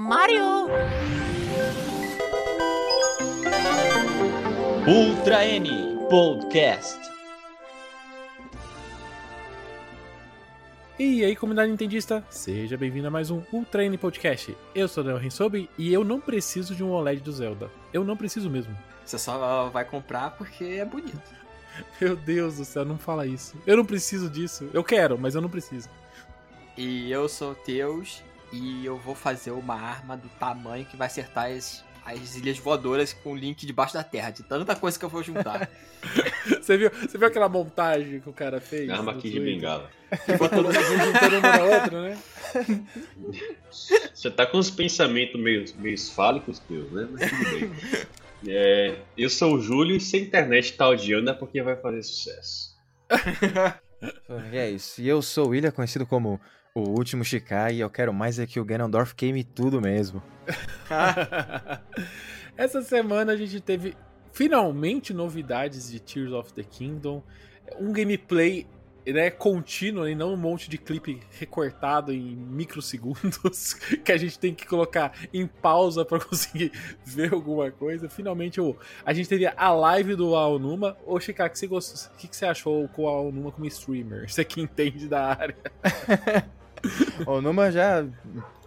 Mario! Ultra N Podcast. E aí, comunidade nintendista, seja bem-vindo a mais um Ultra N Podcast. Eu sou o Daniel Rensobi e eu não preciso de um OLED do Zelda. Eu não preciso mesmo. Você só vai comprar porque é bonito. Meu Deus do céu, não fala isso. Eu não preciso disso. Eu quero, mas eu não preciso. E eu sou Teus e eu vou fazer uma arma do tamanho que vai acertar as, as ilhas voadoras com o link debaixo da terra, de tanta coisa que eu vou juntar. você, viu, você viu aquela montagem que o cara fez? Arma aqui de bengala. Que botou todo mundo juntando uma na outra, né? Você tá com uns pensamentos meio, meio fálicos teus, né? Mas tudo bem. É, eu sou o Júlio e se a internet tá odiando é porque vai fazer sucesso. E é isso. E eu sou o William, conhecido como o último Shikai, e eu quero mais é que o Ganondorf queime tudo mesmo. Essa semana a gente teve finalmente novidades de Tears of the Kingdom. Um gameplay né, contínuo e não um monte de clipe recortado em microsegundos que a gente tem que colocar em pausa para conseguir ver alguma coisa. Finalmente o, a gente teria a live do Aonuma. Ô, Chicago, que você gostou, o que, que você achou com o Aonuma como streamer? Você que entende da área. O Aonuma já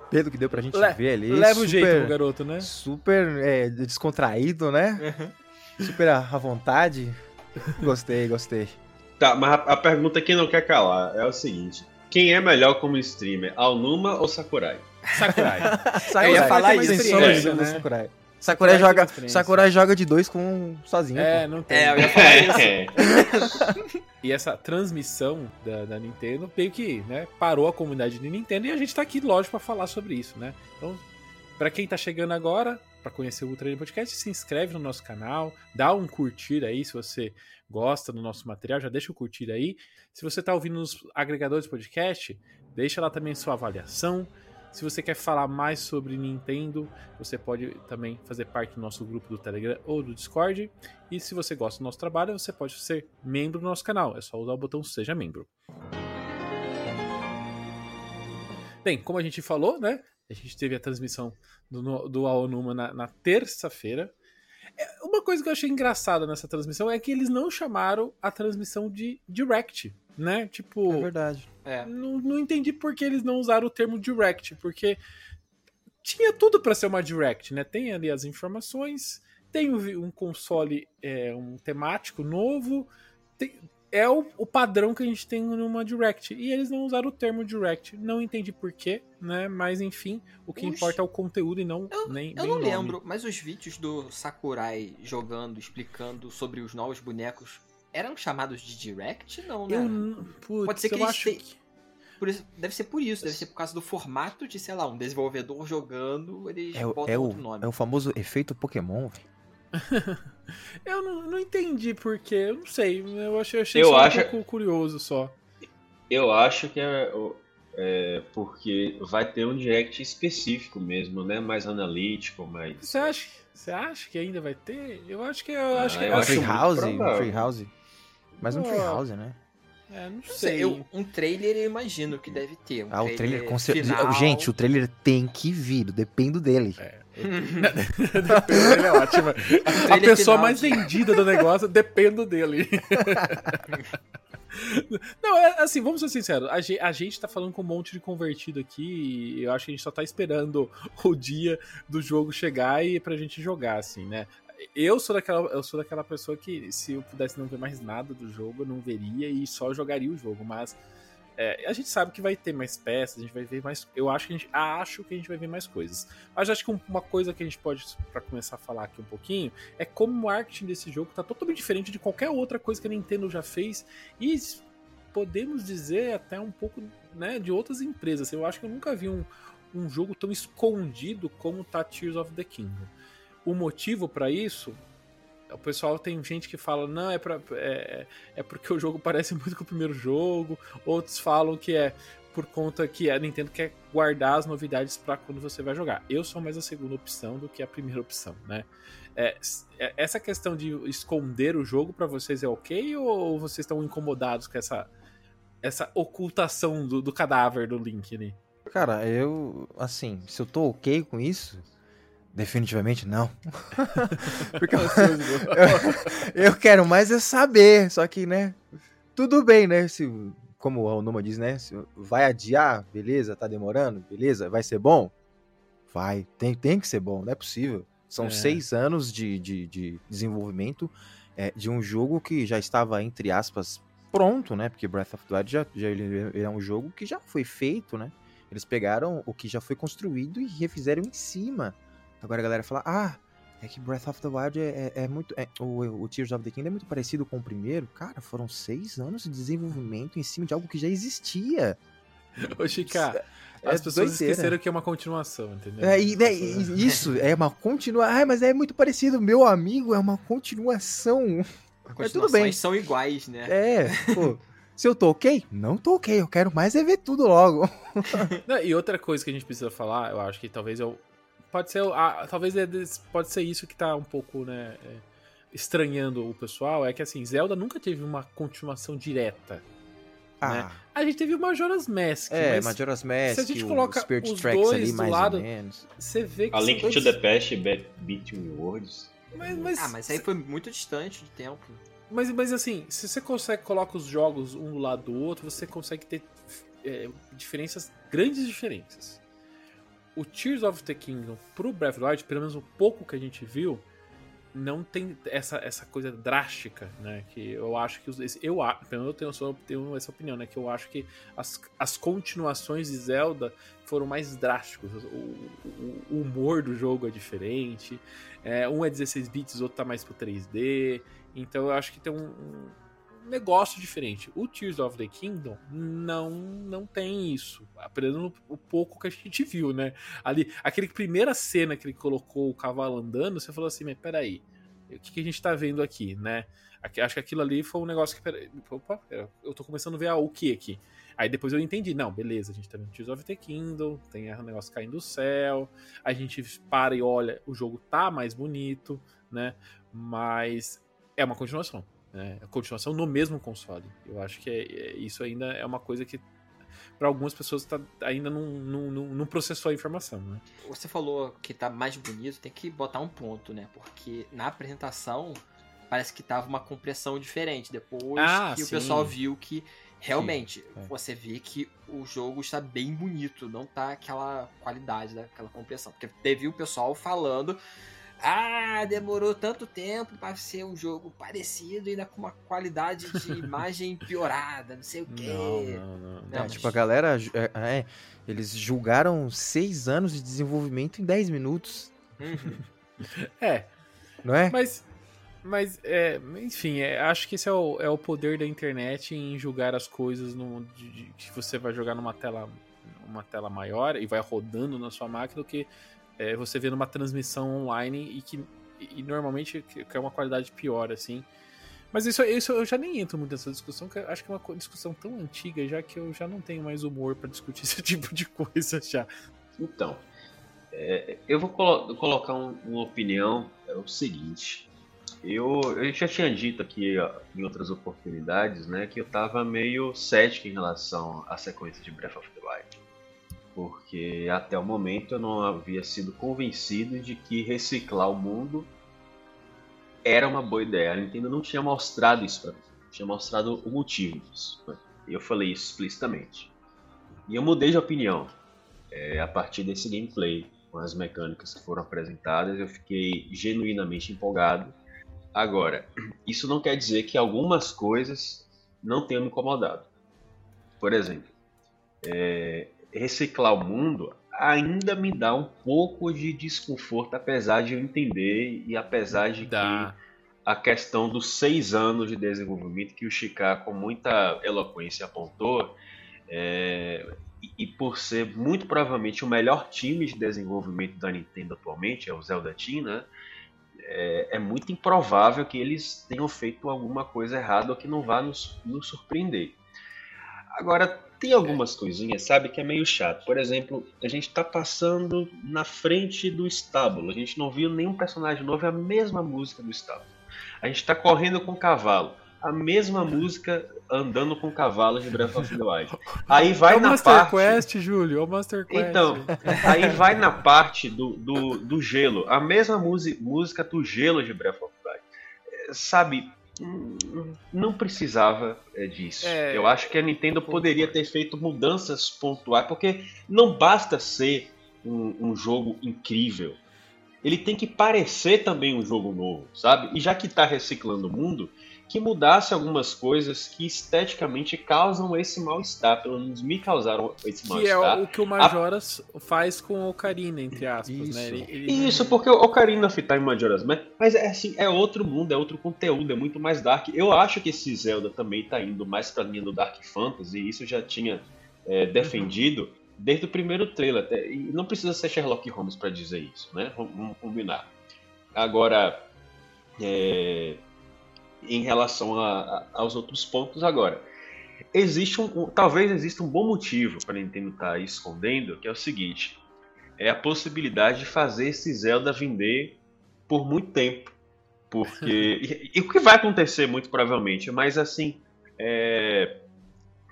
pelo que deu pra gente Le ver ali. Leva super, o jeito, garoto, né? Super é, descontraído, né? Uhum. Super à vontade. Gostei, gostei. Tá, mas a, a, pergunta que não quer calar é o seguinte: quem é melhor como streamer, Alnuma ou Sakurai? Sakurai. Sakurai. Eu ia falar isso, sem sombra de né? Sakurai. Sakurai joga, Sakurai joga de dois com sozinho. É, pô. não tem. É, eu ia falar isso. e essa transmissão da, da, Nintendo meio que, né, parou a comunidade de Nintendo e a gente tá aqui, lógico, para falar sobre isso, né? Então, para quem tá chegando agora, para conhecer o Ultra N Podcast, se inscreve no nosso canal, dá um curtir aí se você gosta do nosso material, já deixa o curtir aí. Se você está ouvindo nos agregadores de podcast, deixa lá também sua avaliação. Se você quer falar mais sobre Nintendo, você pode também fazer parte do nosso grupo do Telegram ou do Discord. E se você gosta do nosso trabalho, você pode ser membro do nosso canal. É só usar o botão Seja Membro. Bem, como a gente falou, né? A gente teve a transmissão do, do Aonuma na, na terça-feira. Uma coisa que eu achei engraçada nessa transmissão é que eles não chamaram a transmissão de Direct, né? Tipo. É verdade. É. Não, não entendi por que eles não usaram o termo Direct, porque tinha tudo para ser uma Direct, né? Tem ali as informações, tem um console, é, um temático novo, tem, é o, o, padrão que a gente tem numa Direct. E eles não usaram o termo Direct. Não entendi porquê, né? Mas enfim, o que os... importa é o conteúdo e não eu, nem. Eu não nome. lembro, mas os vídeos do Sakurai jogando, explicando sobre os novos bonecos eram chamados de Direct? Não, né? Eu, putz, Pode ser que eu eles acho te... que... Por isso, deve ser por isso, deve ser por causa do formato de, sei lá, um desenvolvedor jogando, eles é, botam é o, outro nome. É o famoso efeito Pokémon, velho. eu não, não entendi porque, eu não sei. Eu achei, achei eu só acho... um pouco curioso só. Eu acho que é, é, porque vai ter um direct específico mesmo, né? Mais analítico, mais. Você acha, você acha que ainda vai ter? Eu acho que eu acho Ah, que eu é acho Free House, provável. Free House. Mas um. Free House, né? É, não Não sei. sei, eu- um trailer eu imagino que deve ter. Um Ah, o trailer com certeza. Gente, o trailer tem que vir, dependo dele. Depende, é ótimo. A trailer pessoa final mais vendida do negócio depende dele. Não, é assim, vamos ser sinceros. A gente, a gente tá falando com um monte de convertido aqui e eu acho que a gente só tá esperando o dia do jogo chegar e pra gente jogar, assim, né? Eu sou daquela, eu sou daquela pessoa que se eu pudesse não ver mais nada do jogo, eu não veria e só jogaria o jogo, mas é, a gente sabe que vai ter mais peças, a gente vai ver mais. Eu acho que a gente acho que a gente vai ver mais coisas. Mas acho que um- uma coisa que a gente pode, pra começar a falar aqui um pouquinho, é como o marketing desse jogo tá totalmente diferente de qualquer outra coisa que a Nintendo já fez e podemos dizer até um pouco né, de outras empresas. Eu acho que eu nunca vi um, um jogo tão escondido como tá Tears of the Kingdom. O motivo pra isso o pessoal tem gente que fala, não, é, pra, é, é porque o jogo parece muito com o primeiro jogo. Outros falam que é por conta que a Nintendo quer guardar as novidades para quando você vai jogar. Eu sou mais a segunda opção do que a primeira opção, né? É, é- essa questão de esconder o jogo para vocês é ok ou vocês estão incomodados com essa essa ocultação do, do cadáver do Link ali? Cara, eu, assim, se eu tô ok com isso, definitivamente não. Porque eu, eu, eu quero mais é saber, só que, né, tudo bem, né, se, como o Numa diz, né, se vai adiar, beleza, tá demorando, beleza, vai ser bom? Vai, tem, tem que ser bom, não é possível. São É. seis anos de, de, de desenvolvimento é, de um jogo que já estava, entre aspas, pronto, né? Porque Breath of the Wild já, já ele é um jogo que já foi feito, né? Eles pegaram o que já foi construído e refizeram em cima. Agora a galera fala, ah, é que Breath of the Wild é, é- é muito. é- o, o Tears of the Kingdom é muito parecido com o primeiro. Cara, foram seis anos de desenvolvimento em cima de algo que já existia. Ô, Chica, É as pessoas doideira. esqueceram que é uma continuação, entendeu? É, e, né, isso, é uma continuação. Ah, mas é muito parecido, meu amigo, é uma continuação. As tudo bem. continuações são iguais, né? É, pô. Se eu tô ok? Não tô ok, eu quero mais é ver tudo logo. Não, e outra coisa que a gente precisa falar, eu acho que talvez eu. Pode ser. ah, talvez é pode ser isso que tá um pouco, né? é, estranhando o pessoal. É que assim, Zelda nunca teve uma continuação direta. Ah, A gente teve o Majora's Mask, é, mas Majora's Mask, se a gente o coloca Spirit os Tracks dois ali, do mais lado- ou menos. você vê que A Link dois- to the Past e Be- Between Worlds. Mas, mas, Ah, mas aí foi muito distante de tempo. mas, mas assim, se você consegue colocar os jogos um do lado do outro, você consegue ter é, diferenças, grandes diferenças. O Tears of the Kingdom pro Breath of the Wild, pelo menos o pouco que a gente viu, não tem essa, essa coisa drástica, né? Que eu acho que os, eu pelo menos eu tenho, tenho essa opinião, né? Que eu acho que as, as continuações de Zelda foram mais drásticos. O, o- o humor do jogo é diferente. É, um é 16 bits, outro tá mais pro 3D. Então eu acho que tem um, um negócio diferente. O Tears of the Kingdom não não tem isso. Aprendendo o pouco que a gente viu, né? Ali, aquele primeira cena que ele colocou o cavalo andando, você falou assim, mas peraí, o que, que a gente tá vendo aqui, né? Acho que aquilo ali foi um negócio que. Peraí, opa, eu tô começando a ver o que aqui? Aí depois eu entendi, não, beleza, a gente tá vendo Tears of the Kingdom, tem o negócio caindo do céu, a gente para e olha, o jogo tá mais bonito, né? Mas é uma continuação. Né? É continuação no mesmo console. Eu acho que é- é- isso ainda é uma coisa que para algumas pessoas tá, ainda não, não, não, não processou a informação, né? Você falou que tá mais bonito, tem que botar um ponto, né? Porque na apresentação parece que tava uma compressão diferente. Depois Ah, que o sim. pessoal viu que realmente é. você vê que o jogo está bem bonito, não tá aquela qualidade daquela compressão. Porque teve o pessoal falando. Ah, demorou tanto tempo para ser um jogo parecido e ainda com uma qualidade de imagem piorada, não sei o quê. Não, não, não. Não, mas- tipo, a galera. é, é, eles julgaram seis anos de desenvolvimento em 10 minutos, Uhum. É, não é? mas. Mas, é, enfim, é, acho que esse é o, é o poder da internet em julgar as coisas no, de, de- que você vai jogar numa tela, uma tela maior e vai rodando na sua máquina do que é, você vê numa transmissão online e que e, normalmente é uma qualidade pior, assim. Mas isso, isso eu já nem entro muito nessa discussão, que acho que é uma discussão tão antiga já que eu já não tenho mais humor pra discutir esse tipo de coisa já. Então, é, eu vou colo- colocar um- uma opinião, é o seguinte. Eu, eu já tinha dito aqui ó, em outras oportunidades, né, que eu tava meio cético em relação à sequência de Breath of the Wild. Porque até o momento eu não havia sido convencido de que reciclar o mundo era uma boa ideia. A Nintendo não tinha mostrado isso pra mim. Tinha mostrado o motivo disso. né? Eu falei isso explicitamente. E eu mudei de opinião. É, a partir desse gameplay, com as mecânicas que foram apresentadas, eu fiquei genuinamente empolgado. Agora, isso não quer dizer que algumas coisas não tenham me incomodado. Por exemplo, é, reciclar o mundo ainda me dá um pouco de desconforto, apesar de eu entender e apesar de que Dá. a questão dos seis anos de desenvolvimento que o Chicago com muita eloquência apontou, é, e, e por ser muito provavelmente o melhor time de desenvolvimento da Nintendo atualmente, é o Zelda Team, né? É, é muito improvável que eles tenham feito alguma coisa errada ou que não vá nos, nos surpreender. Agora, tem algumas coisinhas, sabe, que é meio chato. Por exemplo, a gente tá passando na frente do estábulo. A gente não viu nenhum personagem novo, é a mesma música do estábulo. A gente tá correndo com o cavalo. a mesma música andando com cavalos de Breath of the Wild. Aí vai é o na Master parte. Quest, Júlio, é o Master Quest. Então, aí vai na parte do, do, do gelo. A mesma música, do gelo de Breath of the Wild. É, Sabe, não precisava é, disso. É. Eu acho que a Nintendo poderia ter feito mudanças pontuais, porque não basta ser um, um jogo incrível. Ele tem que parecer também um jogo novo, sabe? E já que está reciclando o mundo, que mudasse algumas coisas que esteticamente causam esse mal-estar. Pelo menos me causaram esse que é mal-estar. o que o Majoras faz com o Ocarina, entre aspas, Isso. né? Ele, ele- Isso, porque o Ocarina of Time Majora's Mask, mas é assim, é outro mundo, é outro conteúdo, é muito mais dark. Eu acho que esse Zelda também tá indo mais pra linha do Dark Fantasy, e isso eu já tinha é, defendido desde o primeiro trailer. Até, e não precisa ser Sherlock Holmes pra dizer isso, né? Vamos, vamos combinar. Agora, é, em relação a- a- aos outros pontos, agora, existe um, um- talvez exista um bom motivo para Nintendo estar escondendo, que é o seguinte: é a possibilidade de fazer esse Zelda vender por muito tempo. Porque. e, e o que vai acontecer, muito provavelmente, mas assim. é,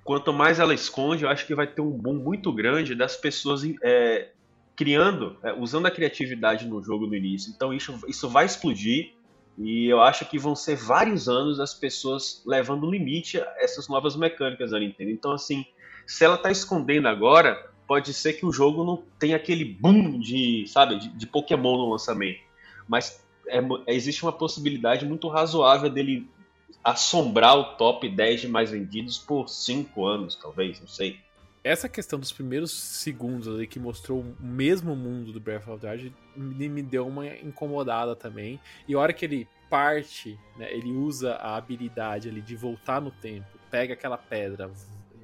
quanto mais ela esconde, eu acho que vai ter um boom muito grande das pessoas é, criando, é, usando a criatividade no jogo no início. Então isso, isso vai explodir. E eu acho que vão ser vários anos as pessoas levando limite a essas novas mecânicas da Nintendo. Então, assim, se ela tá escondendo agora, pode ser que o jogo não tenha aquele boom de, sabe, de, de Pokémon no lançamento. Mas é existe uma possibilidade muito razoável dele assombrar o top 10 de mais vendidos por 5 anos, talvez, não sei. Essa questão dos primeiros segundos ali que mostrou o mesmo mundo do Breath of the Wild me, me deu uma incomodada também. E a hora que ele parte, né, ele usa a habilidade ali de voltar no tempo, pega aquela pedra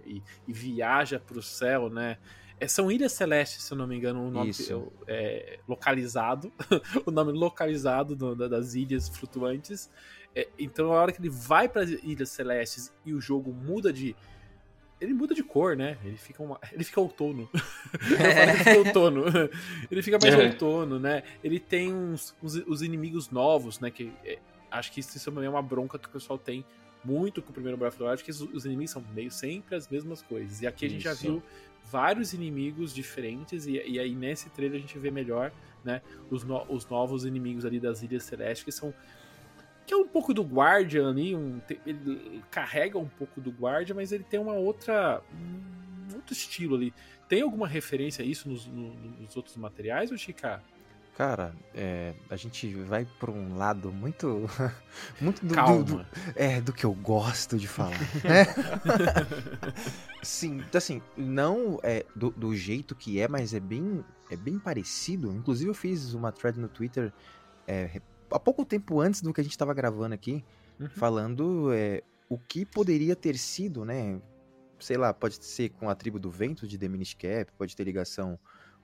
e, e viaja pro céu, né? É, são Ilhas Celestes, se eu não me engano, o nome é, localizado, o nome localizado do- da- das ilhas flutuantes. É, então, a hora que ele vai para as Ilhas Celestes e o jogo muda de. Ele muda de cor, né? Ele fica, uma... ele fica outono. Que ele fica outono. Ele fica mais É. outono, né? Ele tem uns, uns- os inimigos novos, né? Que é, acho que isso também é uma bronca que o pessoal tem muito com o primeiro Breath of the Wild, que os, os inimigos são meio sempre as mesmas coisas. E aqui a gente já viu vários inimigos diferentes, e, e aí nesse trailer a gente vê melhor, né? Os, no- os novos inimigos ali das Ilhas Celestes, que são. Que é um pouco do Guardian ali, um, ele carrega um pouco do Guardian, mas ele tem uma outra. um outro estilo ali. Tem alguma referência a isso nos, no- nos outros materiais, ou Chica? Cara, é, a gente vai por um lado muito. muito do, do- Calma. do- é, do que eu gosto de falar. né? Sim, assim, não é do, do jeito que é, mas é bem, é bem parecido. Inclusive, eu fiz uma thread no Twitter é, há pouco tempo antes do que a gente tava gravando aqui, Uhum. falando é, o que poderia ter sido, né? Sei lá, pode ser com a tribo do vento de The Minish Cap, pode ter ligação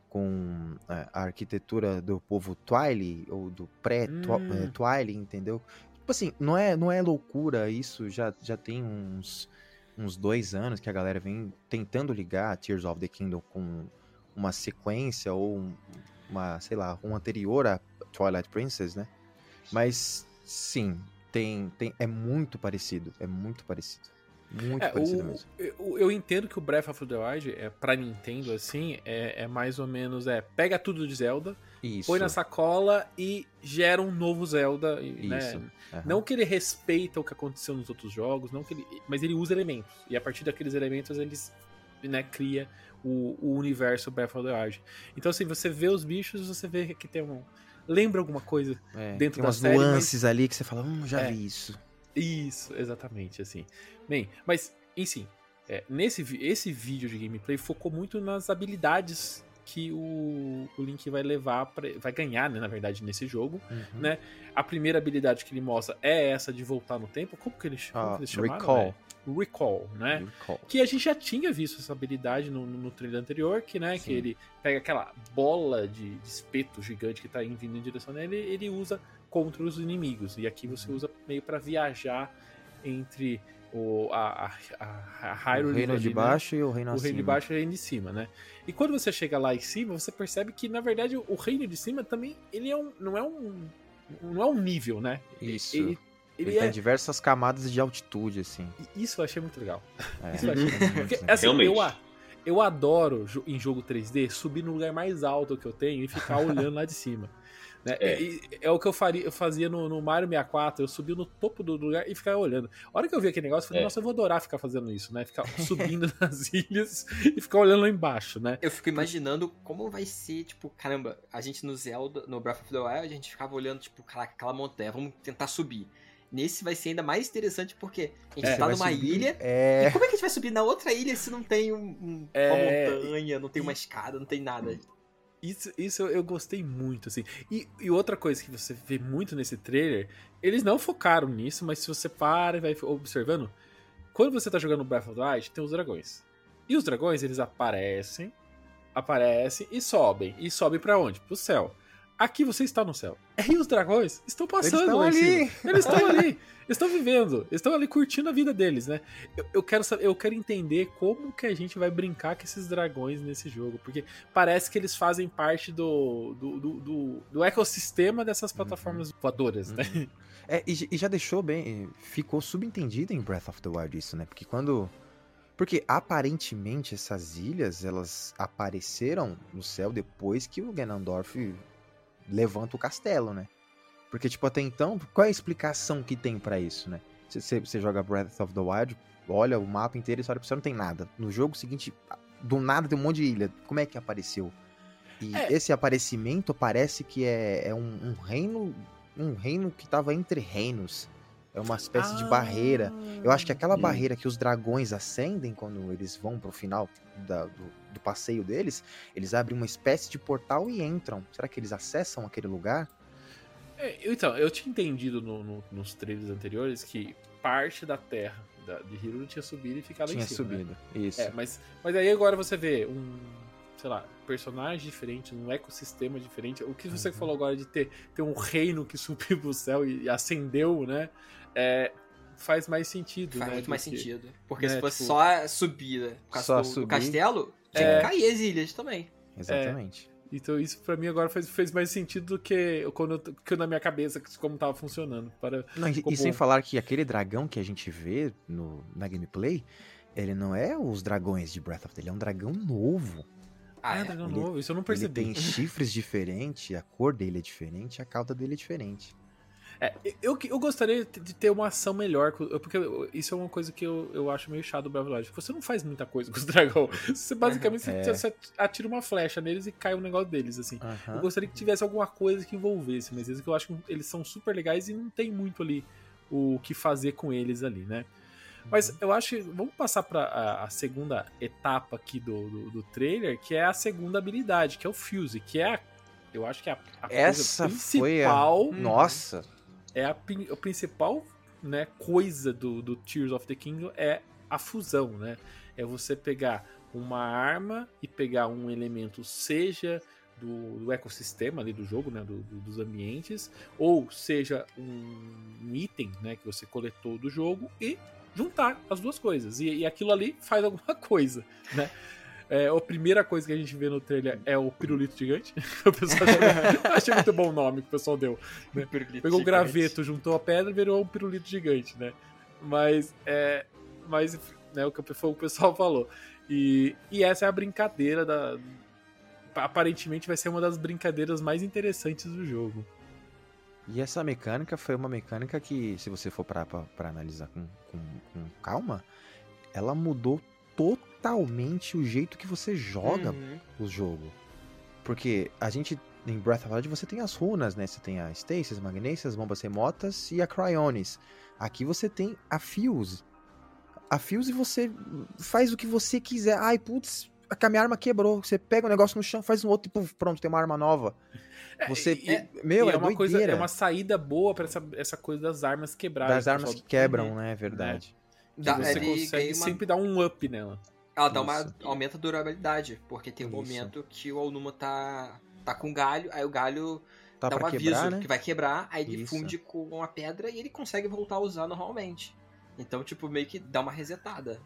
com é, a arquitetura do povo Twile, ou do Hum. pré-Twile, entendeu? Tipo assim, não é, não é loucura isso, já, já tem uns, uns dois anos que a galera vem tentando ligar Tears of the Kingdom com uma sequência ou um- uma, sei lá, um anterior a Twilight Princess, né? Mas sim, tem, tem é muito parecido, é muito parecido. Muito É, parecido o- mesmo. eu, eu entendo que o Breath of the Wild, é, pra Nintendo, assim, é, é mais ou menos, é, pega tudo de Zelda, Isso. põe na sacola e gera um novo Zelda, né? Isso. aham. Não que ele respeita o que aconteceu nos outros jogos, não que ele, mas ele usa elementos. E a partir daqueles elementos eles né, cria o, o universo Breath of the Wild. Então assim, você vê os bichos, você vê que tem um lembra alguma coisa. É, dentro tem da umas série, mas- nuances ali que você fala, hum, já É. vi isso. Isso, exatamente assim. Bem, mas enfim, é, nesse esse vídeo de gameplay focou muito nas habilidades que o, o Link vai levar pra, vai ganhar, né, na verdade, nesse jogo. Uhum. Né? A primeira habilidade que ele mostra é essa de voltar no tempo. Como que eles, como Ah, que eles chamaram? recall. né? Recall, né? Recall. Que a gente já tinha visto essa habilidade no, no, no trailer anterior, que, né, que ele pega aquela bola de, de espeto gigante que tá indo em direção dele, ele usa contra os inimigos. E aqui você Uhum. usa meio pra viajar entre o, a, a, a, Hyrule o reino ali, de né? baixo e o reino o acima. reino de baixo e o reino de cima, né? E quando você chega lá em cima, você percebe que, na verdade, o reino de cima também, ele é um, não é um não é um nível, né? Isso. Ele, Ele, Ele tá é. em diversas camadas de altitude, assim. Isso eu achei muito legal. É. Isso eu achei Muito Porque, legal. assim, Realmente. eu, a- eu adoro em jogo 3D subir no lugar mais alto que eu tenho e ficar olhando lá de cima. Né? É. E- é o que eu, faria, eu fazia no, no Mario 64, eu subia no topo do lugar e ficava olhando. A hora que eu vi aquele negócio, eu falei, É. nossa, eu vou adorar ficar fazendo isso, né? Ficar subindo nas ilhas e ficar olhando lá embaixo, né? Eu fico imaginando como vai ser, tipo, caramba, a gente no Zelda, no Breath of the Wild, a gente ficava olhando, tipo, caraca, aquela montanha, vamos tentar subir. Nesse vai ser ainda mais interessante porque a gente É, tá numa subir- ilha. É. E como é que a gente vai subir na outra ilha se não tem um- um- É, uma montanha, não tem uma escada, não tem nada? Isso, isso eu- gostei muito, assim. E, e outra coisa que você vê muito nesse trailer, eles não focaram nisso, mas se você para e vai observando, quando você tá jogando Breath of the Wild, tem os dragões. E os dragões, eles aparecem, aparecem e sobem. E sobem pra onde? Pro céu. Aqui você está no céu. E os dragões estão passando estão lá em ali. Eles estão ali. Estão vivendo. Estão ali curtindo a vida deles, né? Eu, eu quero saber, eu quero entender como que a gente vai brincar com esses dragões nesse jogo. Porque parece que eles fazem parte do, do, do, do- do ecossistema dessas plataformas voadoras, né? É, e, e já deixou bem. Ficou subentendido em Breath of the Wild isso, né? Porque quando. Porque aparentemente essas ilhas elas apareceram no céu depois que o Ganondorf levanta o castelo, né? Porque, tipo, até então, qual é a explicação que tem pra isso, né? Você- Você joga Breath of the Wild, olha o mapa inteiro e você olha pra você, não tem nada. No jogo seguinte, do nada tem um monte de ilha. Como é que apareceu? E É. esse aparecimento parece que é, é um, um reino. Um reino que tava entre reinos. É uma espécie de barreira. Eu acho que aquela Hum. barreira que os dragões acendem quando eles vão pro final da- do, do passeio deles, eles abrem uma espécie de portal e entram. Será que eles acessam aquele lugar? É, então, eu tinha entendido no- no- nos trailers anteriores que parte da terra da, de Hyrule tinha subido e ficado Tinha em cima. né? subido. Isso. É, mas, mas aí agora você vê um, sei lá, personagem diferente, um ecossistema diferente. O que você Uhum. falou agora de ter, ter um reino que subiu pro céu e, e acendeu, né? É, faz mais sentido, Faz né? muito mais que- sentido. Porque né, se fosse tipo- só a subida por causa Só do, do castelo, tinha É. que cair as ilhas também. Exatamente. Então isso pra mim agora fez, fez mais sentido do que quando eu- que na minha cabeça como tava funcionando. Para, Não, e, e sem falar que aquele dragão que a gente vê no, na gameplay, ele não é os dragões de Breath of the Wild, ele é um dragão novo. Ah, ah, é? dragão Ele- novo, isso eu não Ele percebi. tem chifres diferentes, a cor dele é diferente, a cauda dele é diferente. É, eu, eu gostaria de ter uma ação melhor, porque isso é uma coisa que eu, eu acho meio chato do the Wild. Você não faz muita coisa com os dragões. Você basicamente É. você, atira uma flecha neles e cai um negócio deles, assim. Eu Aham. gostaria que tivesse alguma coisa que envolvesse, mas eles que eu acho que eles são super legais e não tem muito ali o que fazer com eles ali, né? Mas eu acho que vamos passar para a, a segunda etapa aqui do, do, do trailer, que é a segunda habilidade, que é o Fuse, que é a, eu acho que é a, a Essa coisa foi a- principal Nossa! É a, a principal né, coisa do, do Tears of the Kingdom é a fusão, né? É você pegar uma arma e pegar um elemento, seja do, do ecossistema ali do jogo, né? do- do- dos ambientes, ou seja um, um item né, que você coletou do jogo e juntar as duas coisas. E, e aquilo ali faz alguma coisa, né? É, a primeira coisa que a gente vê no trailer é o pirulito gigante. o pessoal achou, achei muito bom o nome que o pessoal deu. Pegou o graveto, juntou a pedra e virou um pirulito gigante, né? Mas, é, mas né, o que foi o pessoal falou. E, e essa é a brincadeira da. Aparentemente vai ser uma das brincadeiras mais interessantes do jogo. E essa mecânica foi uma mecânica que, se você for pra analisar com, com, com calma, ela mudou totalmente o jeito que você joga Uhum. o jogo. Porque a gente, em Breath of the Wild, você tem as runas, né? Você tem a Stasis, Magnésias, Bombas Remotas e a Cryonis. Aqui você tem a Fuse. A Fuse você faz o que você quiser. Ai, putz, a minha arma quebrou. Você pega um negócio no chão, faz um outro e puf, pronto, tem uma arma nova. Você, e- é- meu, e é, é uma doideira. coisa, é uma saída boa pra essa, essa coisa das armas quebradas. das armas que quebram, né? É verdade. Dá- você ele consegue uma- sempre dar um up nela. Ela dá uma. Aumenta a durabilidade. Porque tem um Isso. momento que o Alnuma tá. tá com galho, aí o galho Tá dá um aviso quebrar, né? que vai quebrar, aí ele Isso. funde com uma pedra e ele consegue voltar a usar normalmente. Então, tipo, meio que dá uma resetada.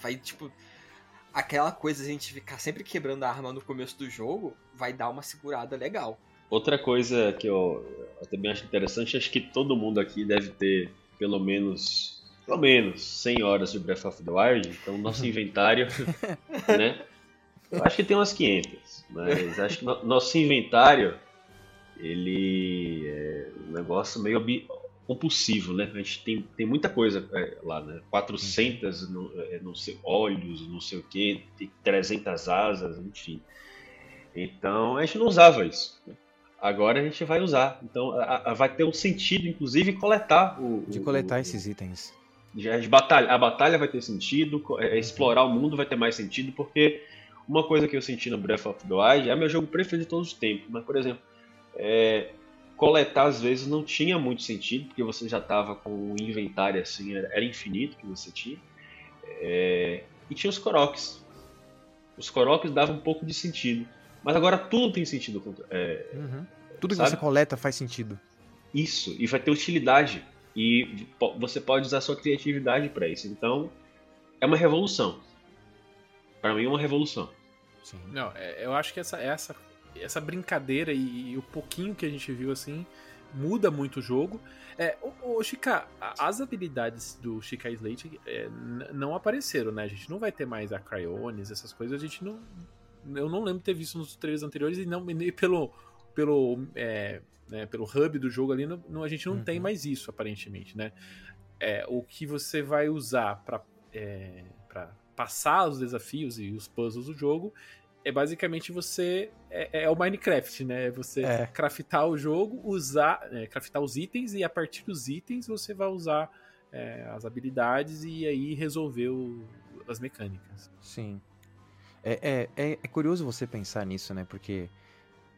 Vai, tipo. Aquela coisa de a gente ficar sempre quebrando a arma no começo do jogo vai dar uma segurada legal. Outra coisa que eu, eu também acho interessante, acho que todo mundo aqui deve ter pelo menos pelo menos 100 horas de Breath of the Wild, então nosso inventário, né? Eu acho que tem umas 500, mas acho que no, nosso inventário ele é um negócio meio compulsivo, né? A gente tem, tem muita coisa é, lá, né? 400 no, é, não sei, olhos, não sei o que, 300 asas, enfim. Então a gente não usava isso. Agora a gente vai usar. Então a, a, vai ter um sentido, inclusive, coletar o. De coletar o, esses itens. A batalha, a batalha vai ter sentido, é, explorar o mundo vai ter mais sentido, porque uma coisa que eu senti no Breath of the Wild é meu jogo preferido de todos os tempos. Mas, por exemplo, é, coletar às vezes não tinha muito sentido, porque você já estava com o inventário assim, era, era infinito que você tinha. É, e tinha os Koroks. Os Koroks davam um pouco de sentido. Mas agora tudo tem sentido. É, uhum. Tudo sabe? que você coleta faz sentido. Isso, e vai ter utilidade. E você pode usar sua criatividade para isso. Então, é uma revolução. Para mim, é uma revolução. Sim. Não, é, eu acho que essa, essa, essa brincadeira e, e, o pouquinho que a gente viu assim muda muito o jogo. É, o, o Chica, as habilidades do Chica Slate é, não apareceram, né? A gente não vai ter mais a Cryones, essas coisas. A gente não, eu não lembro de ter visto nos trailers anteriores e não nem pelo pelo é, né, pelo hub do jogo ali, não, a gente não uhum. tem mais isso aparentemente, né? É, o que você vai usar para é, passar os desafios e os puzzles do jogo é basicamente você é, é o Minecraft, né? Você é. craftar o jogo, usar, é, craftar os itens e a partir dos itens você vai usar é, as habilidades e aí resolver o, as mecânicas. Sim. É, é, é, é, curioso você pensar nisso, né? Porque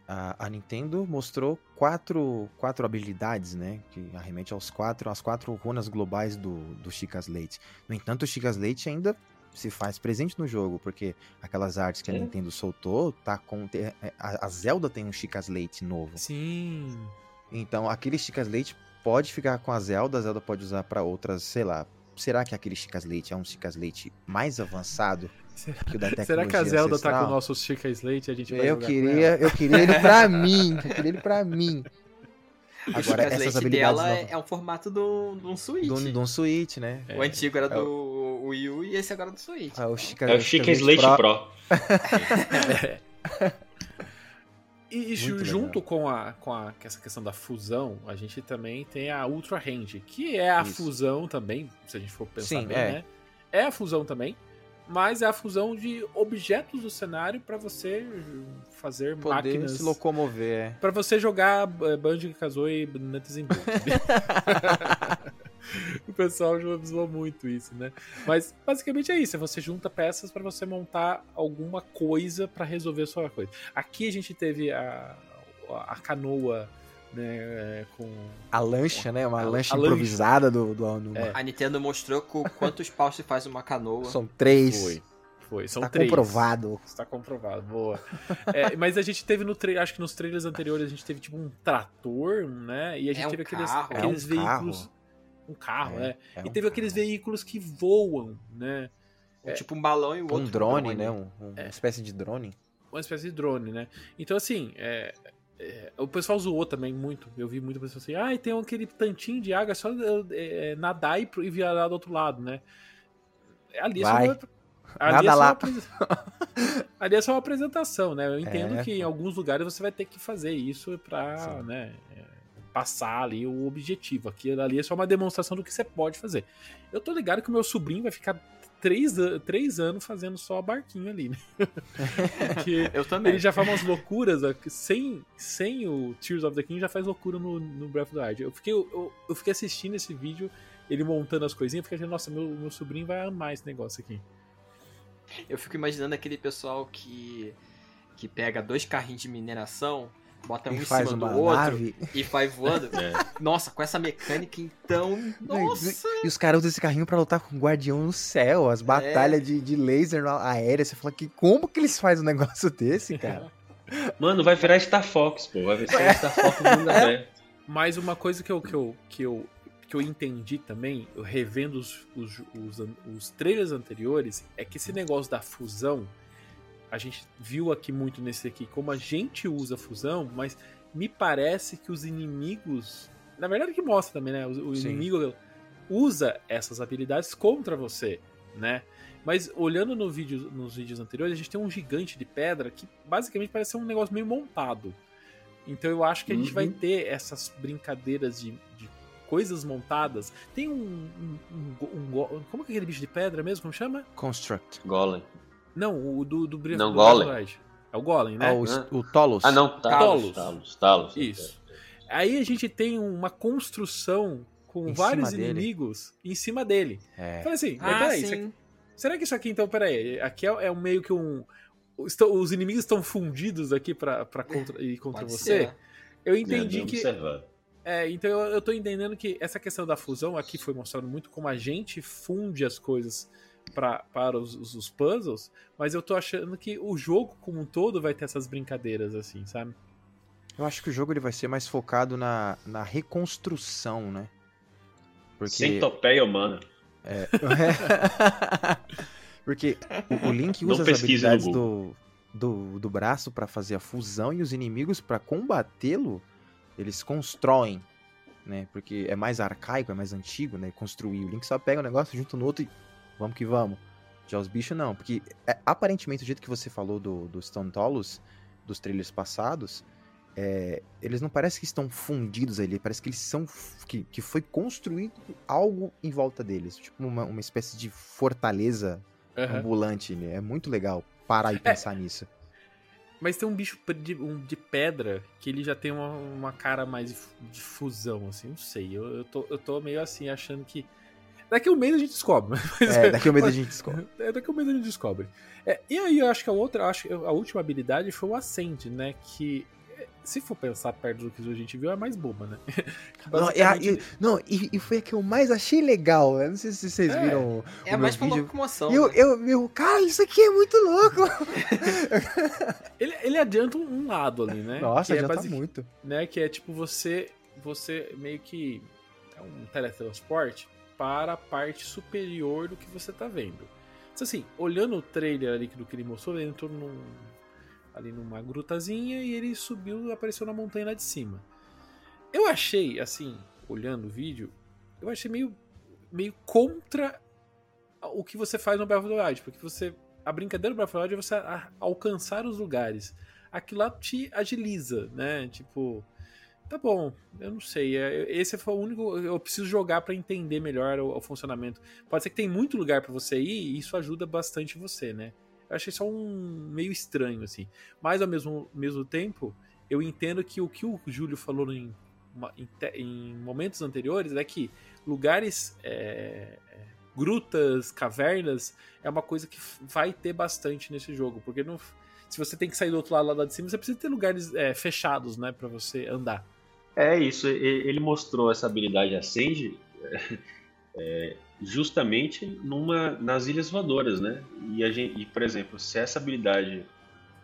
a, a, Nintendo mostrou quatro, quatro habilidades, né? Que arremete aos quatro, as quatro runas globais do, do Chicas Leite. No entanto, o Chicas Leite ainda se faz presente no jogo, porque aquelas artes que a é. Nintendo soltou, tá com. É, a, a Zelda tem um Chicas Leite novo. Sim. Então, aquele Chicas Leite pode ficar com a Zelda, a Zelda pode usar para outras, sei lá. Será que aquele Chicas Leite é um Chicas Leite mais avançado? Será que, Será que a Zelda ancestral? tá com o nosso Chica Slate e a gente vai eu queria, Eu queria ele pra mim. Eu queria ele pra mim. Agora, essas habilidades dela novas... é um formato de um Switch. De um Switch, né? O é. antigo era é do Wii U e esse agora é do Switch. Ah, o Chica, é o Chica Slate Pro. Pro. E, e junto com, a, com a, essa questão da fusão, a gente também tem a Ultra Range, que é a Isso. fusão também, se a gente for pensar Sim, bem, é. né? É a fusão também, mas é a fusão de objetos do cenário para você fazer Poder máquinas. se locomover. É. Para você jogar uh, Banjo-Kazooie Nuts and o pessoal já usou muito isso, né? Mas basicamente é isso, é você junta peças para você montar alguma coisa para resolver a sua coisa. Aqui a gente teve a, a canoa né, é, com a lancha, né, uma a, lancha a improvisada lancha. do, do, do... É. A Nintendo mostrou com quantos paus se faz uma canoa. São três. Foi. Foi, são Está três. comprovado. Está comprovado, boa. é, mas a gente teve no trailer, acho que nos trailers anteriores a gente teve tipo um trator, né? E a gente é um teve aqueles, carro. aqueles é um veículos. Carro. Um carro, é. é. é e um teve carro. aqueles veículos que voam, né? Um, tipo um balão e o outro. Um drone, drone. né? Um, um, uma espécie de drone. Uma espécie de drone, né? Então, assim, é, o pessoal zoou também muito. Eu vi muita pessoa assim, ah, tem aquele tantinho de água, é só é, nadar e, e virar do outro lado, né? Ali é só uma, ali Nada é só lá. uma ali é só uma apresentação, né? Eu entendo É, que em alguns lugares você vai ter que fazer isso pra, né, é, passar ali o objetivo. Aqui ali é só uma demonstração do que você pode fazer. Eu tô ligado que o meu sobrinho vai ficar três, três anos fazendo só barquinho ali, né? Porque Eu também. ele já faz umas loucuras, sem, sem o Tears of the King já faz loucura no, no Breath of the Wild. Eu fiquei, eu, eu fiquei assistindo esse vídeo, ele montando as coisinhas, fiquei achando, nossa, meu, meu sobrinho vai amar esse negócio aqui. Eu fico imaginando aquele pessoal que, que pega dois carrinhos de mineração, bota um E em faz cima uma do outro nave. e vai voando. É. Nossa, com essa mecânica, então. Nossa! E os caras usam esse carrinho pra lutar com o guardião no céu, as batalhas de, de laser aérea. Você fala que como que eles fazem um negócio desse, cara? Mano, vai virar Star Fox, pô. Vai virar Star Fox no mundo aberto. Mas uma coisa que eu, que eu, que eu, que eu entendi também, eu revendo os, os, os, os trailers anteriores, é que esse negócio da fusão, a gente viu aqui muito nesse aqui, como a gente usa fusão, mas me parece que os inimigos. Na verdade, que mostra também, né? O, o inimigo usa essas habilidades contra você, né? Mas olhando no vídeo, nos vídeos anteriores, a gente tem um gigante de pedra que basicamente parece ser um negócio meio montado. Então eu acho que a gente vai Uhum. ter essas brincadeiras de, de coisas montadas. Tem um, um, um- um Como que é aquele bicho de pedra mesmo? Como chama? Construct. Golem. Não, o do, do Breath Não, do Golem. Breath of the Wild. É o Golem, né? Ah, o, o Tolos. Ah, não, Talos. Talos. Talos, Talos. Isso. Aí a gente tem uma construção com Em vários cima dele. inimigos em cima dele. É. Falei assim, Ah, peraí, isso aqui- será que isso aqui então, peraí, aqui é, é meio que um. os inimigos estão fundidos aqui pra, pra contra, ir contra Pode você? ser. Eu É, entendi bem que. observado. É, então eu, eu tô entendendo que essa questão da fusão aqui foi mostrado muito como a gente funde as coisas pra, para os, os- puzzles, mas eu tô achando que o jogo como um todo vai ter essas brincadeiras, assim, sabe? Eu acho que o jogo ele vai ser mais focado na, na reconstrução, né? Porque, Centopeia humana. Porque o, o Link usa as habilidades do, do, do braço pra fazer a fusão e os inimigos pra combatê-lo, eles constroem, né? Porque é mais arcaico, é mais antigo, né? Construir. O Link só pega o negócio, junta no outro e vamos que vamos. Já os bichos não, porque é, aparentemente o jeito que você falou do, do Stone Tolos, dos trailers passados, é, eles não parecem que estão fundidos ali, parece que eles são. que, que foi construído algo em volta deles. Tipo uma, uma espécie de fortaleza Aham. ambulante, né? É muito legal parar e pensar nisso. Mas tem um bicho de, um de pedra que ele já tem uma, uma cara mais de, de fusão, assim, não sei. Eu, eu, tô, eu tô meio assim, achando que. Daqui a um mês a gente descobre. Mas É, daqui a um mês a gente descobre. É, daqui a um mês a gente descobre. É, e aí eu acho que a outra, acho que a última habilidade foi o Ascend, né? Que, é, se for pensar perto do que a gente viu, é mais boba, né? Não, e, a- e- não, e- e foi a que eu mais achei legal. Eu não sei se vocês É. viram. É o mais meu pela vídeo. locomoção. Eu, né? eu, meu, cara, isso aqui é muito louco. ele, ele adianta um, lado ali, né? Nossa, que já é tá basic- muito. né? Que é tipo você, você meio que é um teletransporte para a parte superior do que você tá vendo. Então, assim, olhando o trailer ali do que ele mostrou, ele entrou num, ali numa grutazinha e ele subiu e apareceu na montanha lá de cima. Eu achei, assim, olhando o vídeo, eu achei meio, meio contra o que você faz no Breath of porque você a brincadeira do Breath of é você alcançar os lugares. Aquilo lá te agiliza, né? Tipo, tá bom, eu não sei. é- Esse foi o único. Eu preciso jogar pra entender melhor o, o funcionamento. Pode ser que tem muito lugar pra você ir e isso ajuda bastante você, né? Eu achei só um meio estranho, assim. Mas ao mesmo, mesmo tempo, eu entendo que o que o Júlio falou em, em em momentos anteriores é que lugares. é, é, grutas, cavernas, é uma coisa que vai ter bastante nesse jogo. Porque não, se você tem que sair do outro lado lá de cima, você precisa ter lugares é, fechados, né, para você andar. É isso, ele mostrou essa habilidade Ascend é, justamente numa, nas Ilhas Voadoras, né? E, a gente, e, por exemplo, se essa habilidade.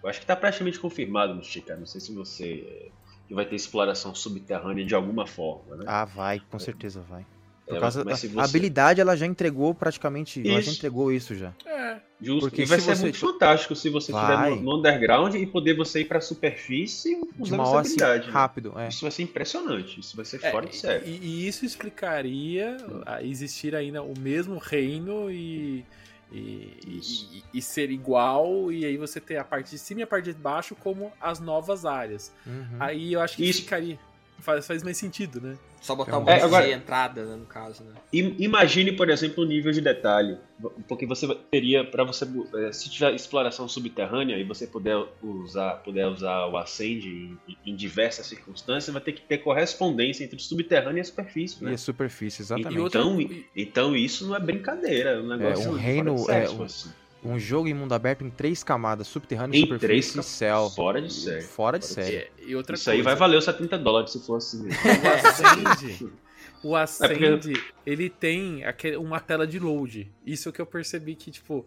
Eu acho que está praticamente confirmado no Chica, não sei se você. é, que vai ter exploração subterrânea de alguma forma, né? Ah, vai, com certeza vai. Por causa mas se a você- habilidade, ela já entregou praticamente. Ela já Isso. entregou isso já. É. Justo. Porque e vai se ser você- muito fantástico se você estiver Vai. no, no underground e poder você ir para a superfície usando uma essa assim, habilidade. né? rápido. É. Isso vai ser impressionante. Isso vai ser É, fora de série. E, e isso explicaria existir ainda o mesmo reino e, e, Isso. e- e ser igual, e aí você ter a parte de cima e a parte de baixo como as novas áreas. Uhum. Aí eu acho que Isso. ficaria. Faz, faz mais sentido, né? Só botar É, um monte agora- de entrada, né, no caso, né? Imagine, por exemplo, o nível de detalhe. Porque você teria, para você, eh, se tiver exploração subterrânea e você puder usar, puder usar o Ascend em, em diversas circunstâncias, vai ter que ter correspondência entre o subterrâneo e a superfície, E né? a superfície, exatamente. E outra- Então, e- então isso não é brincadeira, é um negócio um fora reino, série, é, um- fosse. Um jogo em mundo aberto em três camadas: subterrâneo, Em superfície três e céu. fora de série. Fora de Fora de série. é, e outra Isso aí coisa, vai valer os 70 dólares se for assim. mesmo. O Ascend, o Ascend É porque- ele tem aquele, uma tela de load. Isso que eu percebi que, tipo,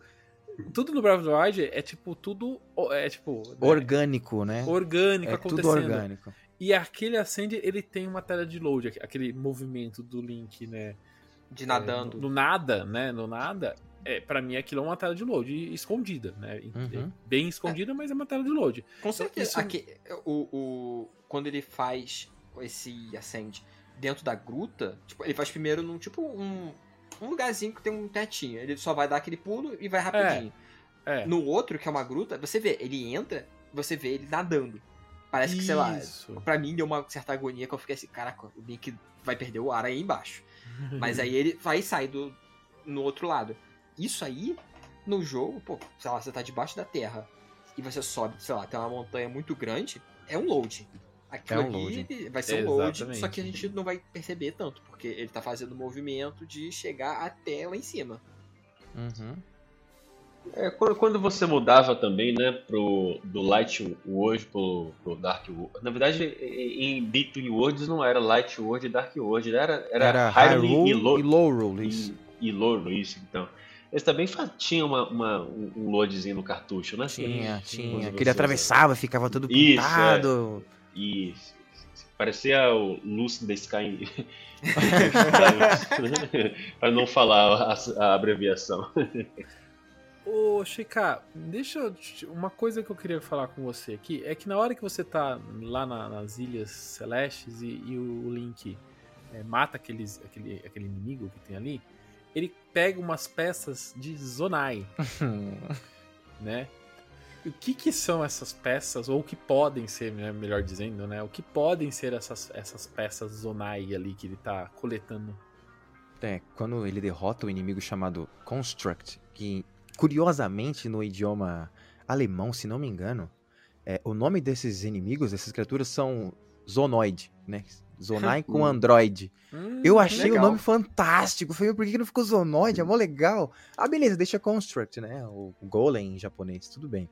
tudo no Breath of the Wild é tipo, tudo é tipo né, Orgânico, né? orgânico é tudo acontecendo. orgânico. E aquele Ascend, ele tem uma tela de load, aqu- aquele movimento do Link, né? De nadando. É, no, no nada, né? No nada. É, para mim aquilo é uma tela de load escondida, né? Uhum. É bem escondida, mas é uma tela de load. Com certeza. isso- Aqui, o, o, quando ele faz esse Ascend dentro da gruta, tipo, ele faz primeiro num tipo um, um lugarzinho que tem um tetinho. Ele só vai dar aquele pulo e vai rapidinho. É. No outro, que é uma gruta, você vê, ele entra, você vê ele nadando. Parece que, sei lá, pra mim deu uma certa agonia que eu fiquei assim, caraca, o Link vai perder o ar aí embaixo. Mas aí ele vai sair do, no outro lado. Isso aí, no jogo, pô, sei lá, você tá debaixo da terra e você sobe, sei lá, tem uma montanha muito grande, é um load. Aquilo É um load. vai ser um load, Exatamente. só que a gente não vai perceber tanto, porque ele tá fazendo o movimento de chegar até lá em cima. Uhum. É, quando, você mudava também, né, pro, do Light World pro, pro Dark World. Na verdade, em Between Worlds não era Light World e Dark World, era, era, Era Hyrule e, Lo, e Lowrule, isso. e, e Loro, isso, então. Eles também tinham uma, uma- um loadzinho no cartucho, né? Tinha, sim, tinha. Que ele atravessava, ficava todo Isso, pintado. Isso. Parecia o Lucy the Sky. Para não falar a, a abreviação. Ô, Chica, deixa eu. Uma coisa que eu queria falar com você aqui é que na hora que você tá lá na- nas Ilhas Celestes e, e o Link é, mata aqueles, aquele, aquele inimigo que tem ali, ele pega umas peças de Zonai, né? O que que são essas peças, ou o que podem ser, né, melhor dizendo, né? O que podem ser essas, essas peças Zonai ali que ele tá coletando? É, quando ele derrota o inimigo chamado Construct, que curiosamente no idioma alemão, se não me engano, é, o nome desses inimigos, dessas criaturas são Zonoid, né? Zonai com Hum. Android. Hum, Eu achei legal. o nome fantástico. Falei, por que não ficou Zonoid? É mó legal. Ah, beleza, deixa Construct, né? O Golem em japonês, tudo bem.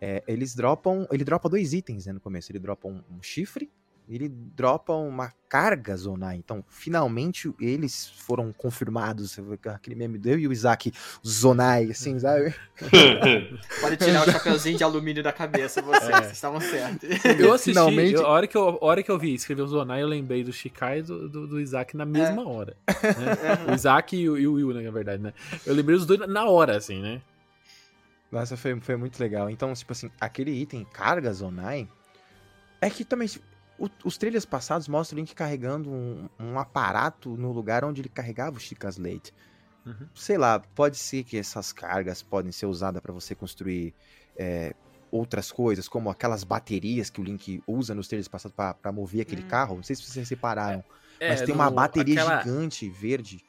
É, eles dropam. Ele dropa dois itens né, no começo. Ele dropa um, um chifre ele dropa uma carga Zonai. Então, finalmente, eles foram confirmados. Aquele meme eu e o Isaac Zonai, assim, sabe? Pode tirar o chapeuzinho de alumínio da cabeça, vocês, É. vocês estavam certos. Eu assisti, Finalmente- eu- a, hora que eu, a hora que eu vi escrever o Zonai, eu lembrei do Shikai e do, do, do Isaac na mesma hora. né? O Isaac e o, e o Will, né, na verdade, né? Eu lembrei os dois na hora, assim, né? Nossa, foi, foi muito legal. Então, tipo assim, aquele item carga Zonai é que também. O- os trailers passados mostram o Link carregando um, um aparato no lugar onde ele carregava o Chicas Leite. Uhum. Sei lá, pode ser que essas cargas podem ser usadas para você construir é, outras coisas, como aquelas baterias que o Link usa nos trailers passados para mover aquele Hum. carro. Não sei se vocês repararam, É, mas tem uma no- bateria aquela, gigante verde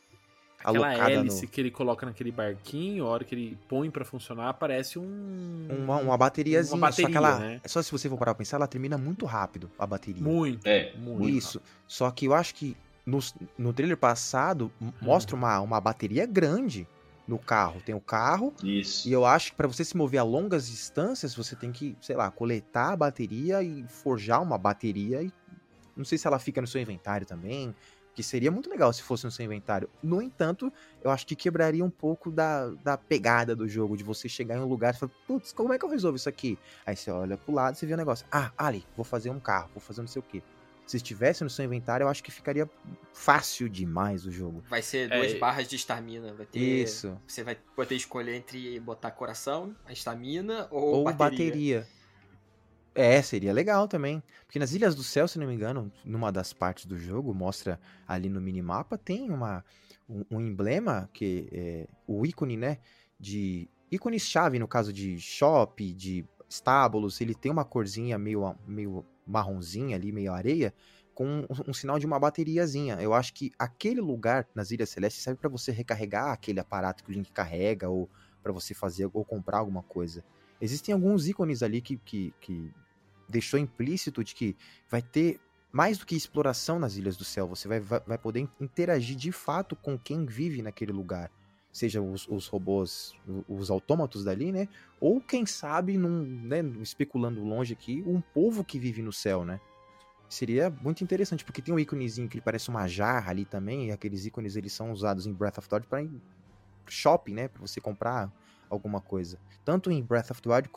Aquela alocada hélice no. que ele coloca naquele barquinho, a hora que ele põe pra funcionar, parece um... Uma, uma bateriazinha, Uma só que bateria, ela, né? só se você for parar pra pensar, ela termina muito rápido, a bateria. Muito, É, muito. Isso. Só que eu acho que no, no trailer passado m- Uhum. mostra uma, uma bateria grande no carro. Tem o carro, isso. e eu acho que para você se mover a longas distâncias, você tem que, sei lá, coletar a bateria e forjar uma bateria. E não sei se ela fica no seu inventário também. Que seria muito legal se fosse no seu inventário. No entanto, eu acho que quebraria um pouco da, da pegada do jogo, de você chegar em um lugar e falar, putz, como é que eu resolvo isso aqui? Aí você olha pro lado e você vê o negócio. Ah, ali, vou fazer um carro, vou fazer não sei o quê. Se estivesse no seu inventário, eu acho que ficaria fácil demais o jogo. Vai ser É, duas e- barras de estamina. Vai ter. Isso. Você vai poder escolher entre botar coração, a estamina ou, Ou bateria. bateria. É, seria legal também. Porque nas Ilhas do Céu, se não me engano, numa das partes do jogo, mostra ali no minimapa, tem uma, um, um emblema, que é o ícone, né? De. ícones-chave, no caso de shop, de estábulos, ele tem uma corzinha meio, meio marronzinha ali, meio areia, com um, um sinal de uma bateriazinha. Eu acho que aquele lugar nas Ilhas Celestes serve para você recarregar aquele aparato que o Link carrega, ou para você fazer ou comprar alguma coisa. Existem alguns ícones ali que, que, que deixou implícito de que vai ter mais do que exploração nas Ilhas do Céu. Você vai, vai, vai poder interagir de fato com quem vive naquele lugar. Seja os, os robôs, os autômatos dali, né? Ou quem sabe, num, né, especulando longe aqui, um povo que vive no céu, né? Seria muito interessante, porque tem um íconezinho que parece uma jarra ali também, e aqueles ícones eles são usados em Breath of the Wild para shopping, né? Pra você comprar alguma coisa. Tanto em Breath of the Wild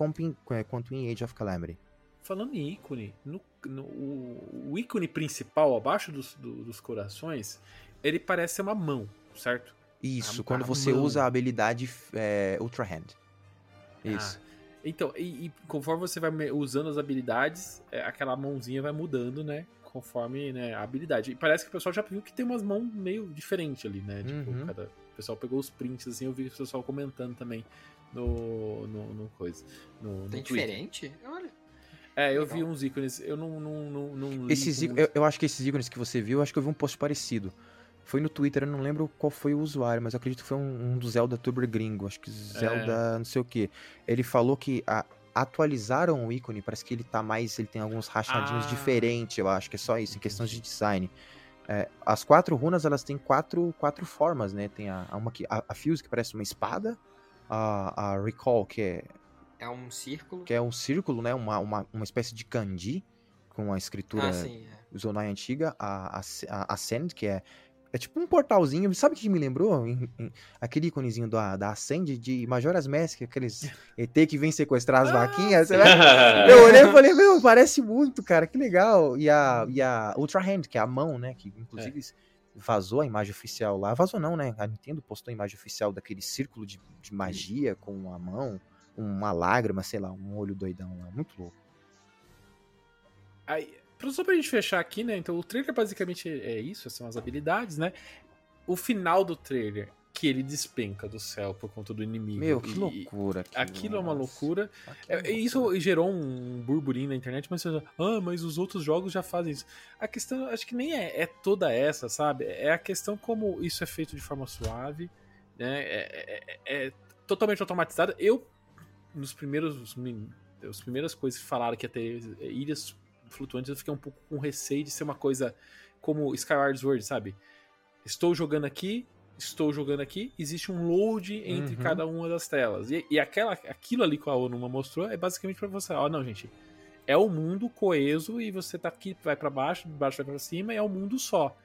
eh, quanto em Age of Calamity. Falando em ícone, no, no- o, o ícone principal, abaixo dos, do- dos corações, ele parece ser uma mão, certo? Isso, A- quando a você mão. usa a habilidade é, Ultra Hand. Ah, Isso. Então, e, e conforme você vai usando as habilidades, é, aquela mãozinha vai mudando, né? Conforme né, a habilidade. E parece que o pessoal já viu que tem umas mãos meio diferentes ali, né? Tipo, Uhum. cada, o pessoal pegou os prints, assim, eu vi o pessoal comentando também no, no, no coisa. No, no Tem Twitter. diferente? Olha. É, eu Legal. vi uns ícones, eu não, não, não, não Esses ícones, eu, eu acho que esses ícones que você viu, eu acho que eu vi um post parecido. Foi no Twitter, eu não lembro qual foi o usuário, mas acredito que foi um, um do Zelda Tuber Gringo, acho que Zelda não sei o que. Ele falou que a- atualizaram o ícone, parece que ele tá mais, ele tem alguns rachadinhos Ah. diferentes, eu acho que é só isso, em questões de design. É, as quatro runas, elas têm quatro, quatro formas, né? Tem a, a uma que, a, a Fuse, que parece uma espada, a, a Recall, que é, É um círculo. que é um círculo, né? Uma, uma, uma espécie de kanji, com a escritura Ah, sim. é. Zonai antiga, a, a, a Ascend, que é, é tipo um portalzinho. Sabe o que me lembrou? Em- em- aquele iconezinho da, da Ascend de Majora's Mask, aqueles ET que vem sequestrar as vaquinhas. você vai- Eu olhei e falei, meu, parece muito, cara, que legal. E a, e a Ultra Hand, que é a mão, né? Que inclusive vazou a imagem oficial lá. Vazou não, né? A Nintendo postou a imagem oficial daquele círculo de, de magia com a mão, uma lágrima, sei lá, um olho doidão lá. Muito louco. Aí, só pra gente fechar aqui, né? Então o trailer basicamente é isso, são as habilidades, né? O final do trailer, que ele despenca do céu por conta do inimigo. Meu, que loucura. Aquilo é uma loucura. Aquilo é É, uma isso loucura. gerou um burburinho na internet, mas você ah, mas os outros jogos já fazem isso. A questão, acho que nem é, é toda essa, sabe? É a questão como isso é feito de forma suave, né? É, é- é totalmente automatizado. Eu, nos primeiros, as primeiras coisas que falaram que ia ter ilhas flutuantes, eu fiquei um pouco com receio de ser uma coisa como Skyward Sword, sabe? Estou jogando aqui, estou jogando aqui, existe um load entre Uhum. cada uma das telas. E, e aquela, aquilo ali que a Onuma mostrou é basicamente pra você, ó, não, gente, é o mundo coeso e você tá aqui, vai pra baixo, de baixo vai pra cima, e é um mundo só.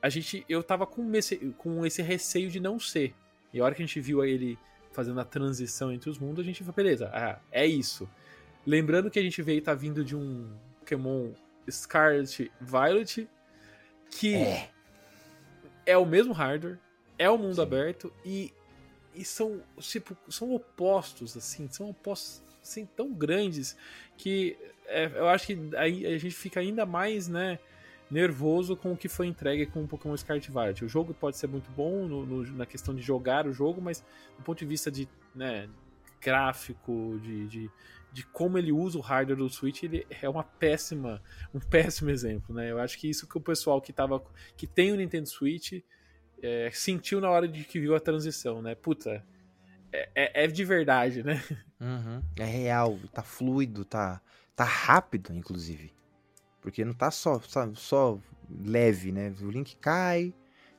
A gente, eu tava com esse, com esse receio de não ser. E a hora que a gente viu ele fazendo a transição entre os mundos, a gente falou, beleza, ah, é isso. Lembrando que a gente veio tá vindo de um Pokémon Scarlet Violet, que É. é o mesmo hardware, é o mundo Sim. aberto e, e são tipo são opostos assim, são opostos assim, tão grandes que é, eu acho que aí a gente fica ainda mais né nervoso com o que foi entregue com o Pokémon Scarlet. O jogo pode ser muito bom no- no- na questão de jogar o jogo, mas do ponto de vista de né, gráfico, de, de, de como ele usa o hardware do Switch, ele é uma péssima, um péssimo exemplo, né? Eu acho que isso que o pessoal que tava, que tem o Nintendo Switch é, sentiu na hora de que viu a transição, né? Puta, é, é- é de verdade, né? Uhum. É real, tá fluido, tá, tá rápido, inclusive. Porque não tá só, só, leve, né? O Link cai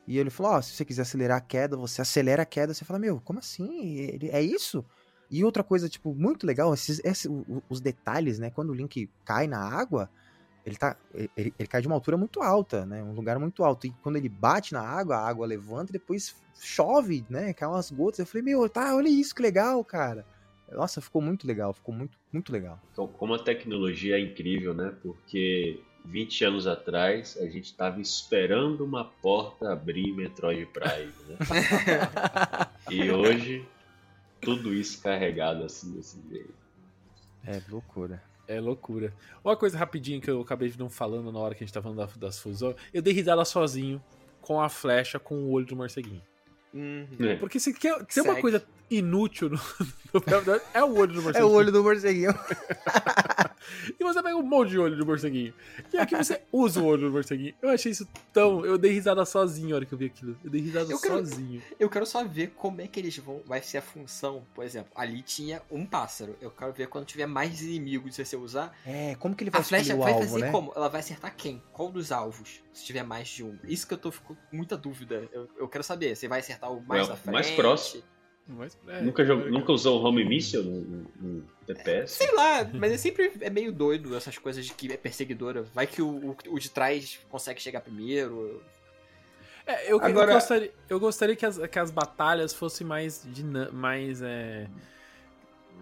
e ele falou: Ó, se você quiser acelerar a queda, você acelera a queda. Você fala: Meu, como assim? É isso? E outra coisa, tipo, muito legal, esses, esse- o- o- os detalhes, né? Quando o Link cai na água, ele, tá, ele, ele cai de uma altura muito alta, né? Um lugar muito alto. E quando ele bate na água, a água levanta e depois chove, né? Cai umas gotas. Eu falei, meu, tá, olha isso, que legal, cara. Nossa, ficou muito legal, ficou muito, muito legal. Então, como a tecnologia é incrível, né? Porque 20 anos atrás a gente estava esperando uma porta abrir em Metroid Prime, né? e hoje tudo isso carregado assim desse jeito. É loucura. É loucura. Uma coisa rapidinho que eu acabei de não falando na hora que a gente tá falando da- das fusões, eu dei risada sozinho com a flecha com o olho do morceguinho. Uhum. É. Porque se quer, tem uma coisa inútil no, no- é o olho do É morceguinho. o olho do morceguinho. E você pega um monte de olho do morceguinho. E aqui você usa o olho do morceguinho. Eu achei isso tão. Eu dei risada sozinho na hora que eu vi aquilo. Eu dei risada Eu quero- sozinho. Eu quero só ver como é que eles vão. Vai ser a função. Por exemplo, ali tinha um pássaro. Eu quero ver quando tiver mais inimigos se você usar. É, como que ele vai A flecha vai alvo, fazer né? como? Ela vai acertar quem? Qual dos alvos? Se tiver mais de um. Isso que eu tô com muita dúvida. Eu, eu quero saber. Você vai acertar o mais É, à frente? mais próximo. Mas, é, nunca, jogou- é, nunca usou o Home Missile no, no- no TPS? Sei lá, mas é sempre é meio doido essas coisas de que é perseguidora. Vai que o, o, o de trás consegue chegar primeiro. É, eu, eu Agora- gostaria, eu gostaria que as, que as batalhas fossem mais mais é,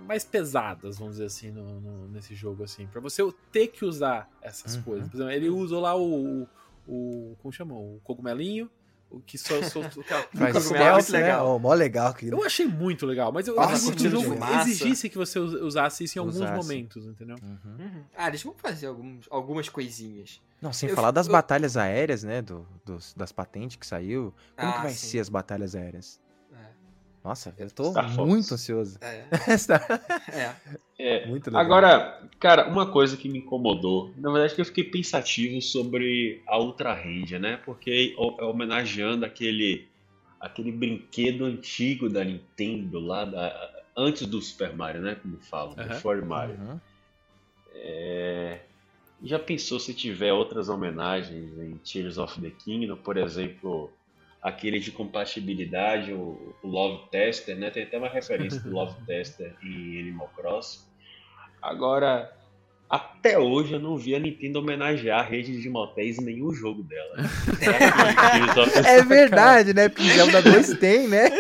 mais pesadas, vamos dizer assim, no, no- nesse jogo assim, para você ter que usar essas Uhum. coisas. Por exemplo, ele usou lá o, o como chama, o cogumelinho, o que só soltou aquela Faz Cogumelo é stealth, muito né? legal. Oh, mó legal aquilo. Eu achei muito legal, mas eu Nossa, que o jogo demais. exigisse que você us- usasse isso em alguns Usasse. momentos, entendeu? Uhum. Uhum. Ah, eles vão fazer alguns, algumas coisinhas. Não, sem Eu falar das eu- batalhas aéreas, né? Do, dos- das patentes que saiu. Como Ah, que vai sim. ser as batalhas aéreas? É. Nossa, eu tô Star Fox. muito ansioso. É, é. É, muito legal. Agora, cara, uma coisa que me incomodou, na verdade que eu fiquei pensativo sobre a Ultra Ranger, né? Porque ho- homenageando aquele aquele brinquedo antigo da Nintendo lá da- antes do Super Mario, né? Como falam, Aham. before Mario. Uhum. É, Já pensou se tiver outras homenagens em Tears of the Kingdom, por exemplo, aquele de compatibilidade, o, o Love Tester, né? Tem até uma referência do Love Tester em Animal Crossing. Agora, até hoje eu não vi a Nintendo homenagear a rede de motéis em nenhum jogo dela. É verdade, né? Porque Zelda 2 tem, né?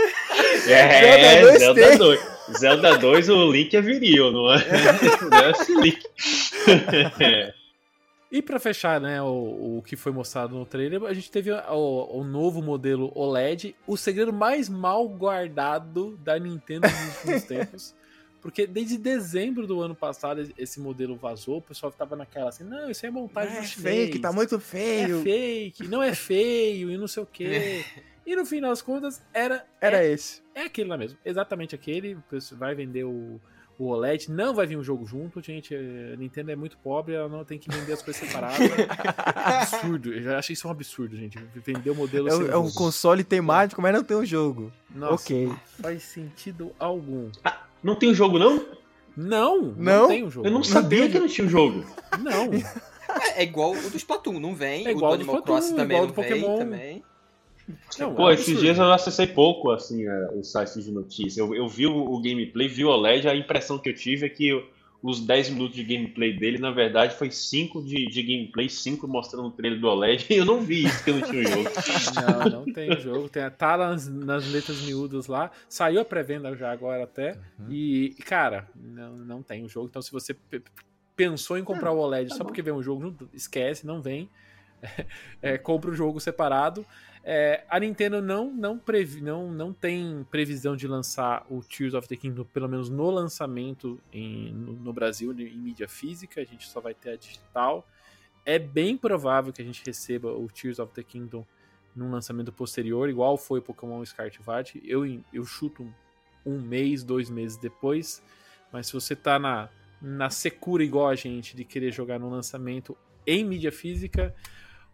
É, Zelda 2 Zelda tem. 2. Zelda 2 o Link é viril, não é? Não é esse Link. E pra fechar, né, o, o que foi mostrado no trailer, a gente teve o, o novo modelo OLED, o segredo mais mal guardado da Nintendo nos últimos tempos. Porque desde dezembro do ano passado esse modelo vazou, o pessoal tava naquela assim, não, isso aí é montagem É do chinês. fake, tá muito É feio. fake, não é feio e não sei o quê. E no fim das contas, era, Era é, esse. é aquele lá mesmo. Exatamente aquele. o pessoal Vai vender o, o OLED. Não vai vir um jogo junto, gente. A Nintendo é muito pobre, ela não tem que vender as coisas separadas. absurdo. Eu já achei isso um absurdo, gente. Vender o modelo É, sem é um console temático, mas não tem um jogo. Nossa, ok. faz sentido algum. Não tem o jogo, não? Não, não, Não? tem um jogo. Eu não sabia que não tinha um jogo. Não. É, é igual o do Splatoon, não vem. É igual o do do Animal Splatoon, Crossing também igual não do vem Pokémon. também. Não Pô, é esses dias eu acessei pouco, assim, é, o site de notícia. Eu, eu vi o, o gameplay, vi o OLED, a impressão que eu tive é que o- os 10 minutos de gameplay dele, na verdade, foi 5 de, de gameplay, 5 mostrando o trailer do OLED, e eu não vi isso, que eu não tinha o jogo. Não, não tem jogo. Tem, tá nas, nas letras miúdas lá. Saiu a pré-venda já agora até. Uhum. E, cara, não, não tem o jogo. Então, se você pe- pensou em comprar o OLED tá só porque vem um jogo, não- esquece, não vem. É, compra o jogo separado. É, a Nintendo não, não, previ, não, não tem previsão de lançar o Tears of the Kingdom, pelo menos no lançamento em- no, no Brasil, em mídia física. A gente só vai ter a digital. É bem provável que a gente receba o Tears of the Kingdom num lançamento posterior, igual foi o Pokémon Scarlet. Eu, eu chuto um mês, dois meses depois. Mas se você tá na, na secura igual a gente de querer jogar no lançamento em mídia física,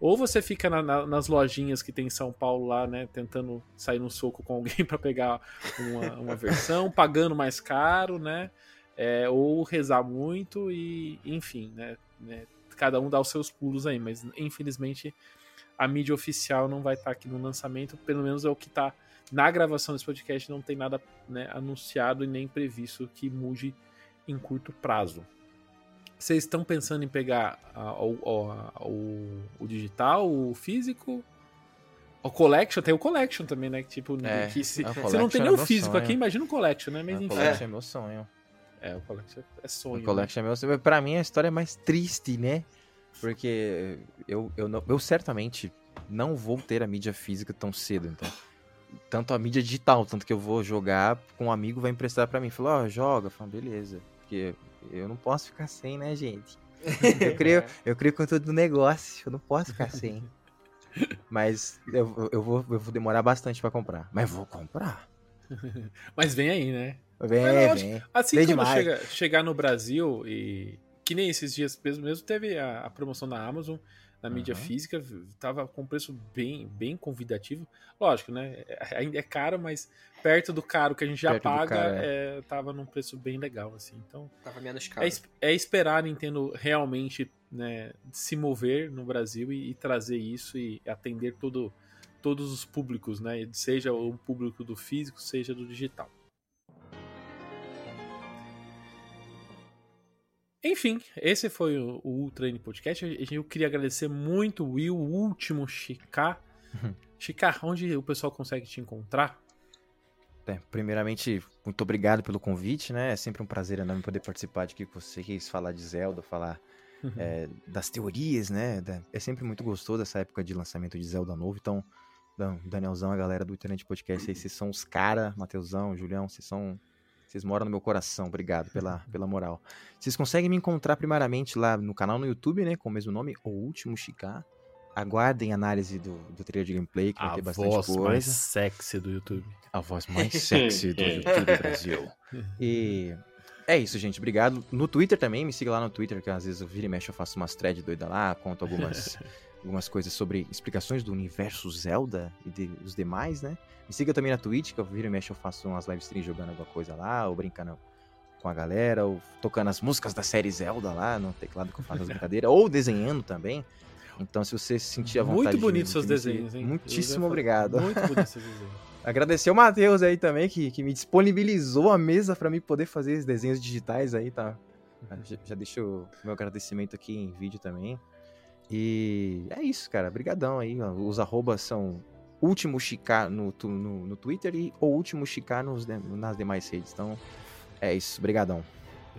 ou você fica na- na- nas lojinhas que tem em São Paulo lá, né, tentando sair no soco com alguém para pegar uma, uma versão, pagando mais caro, né, é, ou rezar muito e, enfim, né, né, cada um dá os seus pulos aí, mas infelizmente a mídia oficial não vai estar aqui no lançamento, pelo menos é o que está na gravação desse podcast, não tem nada né, anunciado e nem previsto que mude em curto prazo. Vocês estão pensando em pegar o, o- o- o digital, o físico? O collection, tem o collection também, né? Tipo, É, que se, a você não tem é nem o meu físico sonho. aqui, imagina o collection, né? Mas A enfim. Collection é meu sonho. É, o collection é sonho. O né? Collection é meu sonho. Pra mim a história é mais triste, né? Porque eu, eu, não- eu certamente não vou ter a mídia física tão cedo, então. Tanto a mídia digital, tanto que eu vou jogar com um amigo vai emprestar pra mim. Falou, ó, joga. Fala, beleza. Porque eu não posso ficar sem, né, gente? Eu crio, eu crio conteúdo do negócio, eu não posso ficar sem. Mas eu, eu, vou, eu vou demorar bastante pra comprar. Mas vou comprar. Mas vem aí, né? Vem, Mas vem. Assim Vem quando chega, chegar no Brasil e. Que nem esses dias mesmo, mesmo teve a, a promoção da Amazon na mídia Aham. física, tava com preço bem, bem convidativo. Lógico, né? é- Ainda é caro, mas perto do caro que a gente já Perto paga, caro, é, tava num preço bem legal, assim. Então, Tava menos é, caro. es- é esperar a Nintendo realmente né, se mover no Brasil e, e trazer isso e atender todo, todos os públicos, né? Seja o público do físico, seja do digital. Enfim, esse foi o, o Ultra N Podcast. Eu, eu queria agradecer muito o Will, o último Chicar. Chicar, onde o pessoal consegue te encontrar? É, primeiramente, muito obrigado pelo convite, né? É sempre um prazer enorme poder participar de que você quis falar de Zelda, falar é, das teorias, né? É sempre muito gostoso essa época de lançamento de Zelda novo, então Dan- Danielzão, a galera do Internet Podcast aí, vocês são os cara, Mateusão, Julião, vocês são. Vocês moram no meu coração, obrigado pela, pela moral. Vocês conseguem me encontrar primeiramente lá no canal no YouTube, né? Com o mesmo nome, O Último Chicar. Aguardem a análise do, do trailer de gameplay, que vai A ter bastante voz coisa. mais sexy do YouTube. A voz mais sexy do YouTube Brasil. E é isso, gente. Obrigado. No Twitter também, me siga lá no Twitter, que às vezes eu viro e mexo, eu faço umas threads doidas lá, conto algumas, algumas coisas sobre explicações do universo Zelda e de, os demais, né? Me siga também na Twitch, que eu viro e mexo, eu faço umas live streams jogando alguma coisa lá, ou brincando com a galera, ou tocando as músicas da série Zelda lá no teclado que eu faço as brincadeiras, ou desenhando também. Então, se você se sentir à vontade Muito bonito de seus desenhos, hein? Muitíssimo obrigado. Muito bonito seus desenhos. Agradecer o Matheus aí também, que, que me disponibilizou a mesa pra mim poder fazer os desenhos digitais aí, tá? Já, já deixo o meu agradecimento aqui em vídeo também. E é isso, cara. Brigadão aí. Os arrobas são Último Chicar no, no, no Twitter e o Último Chicar nos, nas demais redes. Então, é isso. Brigadão.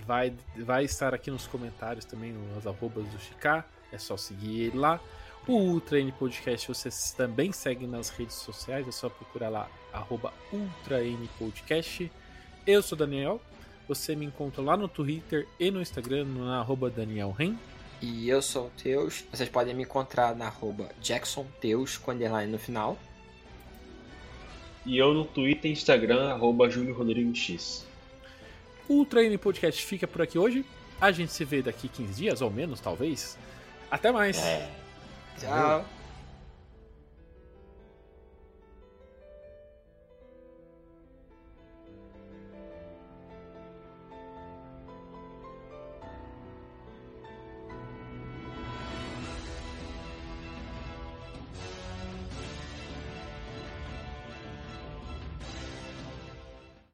Vai, vai estar aqui nos comentários também as arrobas do Chicar. É só seguir ele lá. O Ultra N Podcast você também segue nas redes sociais. É só procurar lá, arroba Ultra N Podcast. Eu sou Daniel. Você me encontra lá no Twitter e no Instagram, no arroba Daniel Ren. E eu sou o Teus. Vocês podem me encontrar na arroba Jackson Teus com underline no final. E eu no Twitter e Instagram, arroba Júlio Rodrigo X. O N Podcast fica por aqui hoje. A gente se vê daqui 15 dias, ou menos, talvez. Até mais! É. Tchau.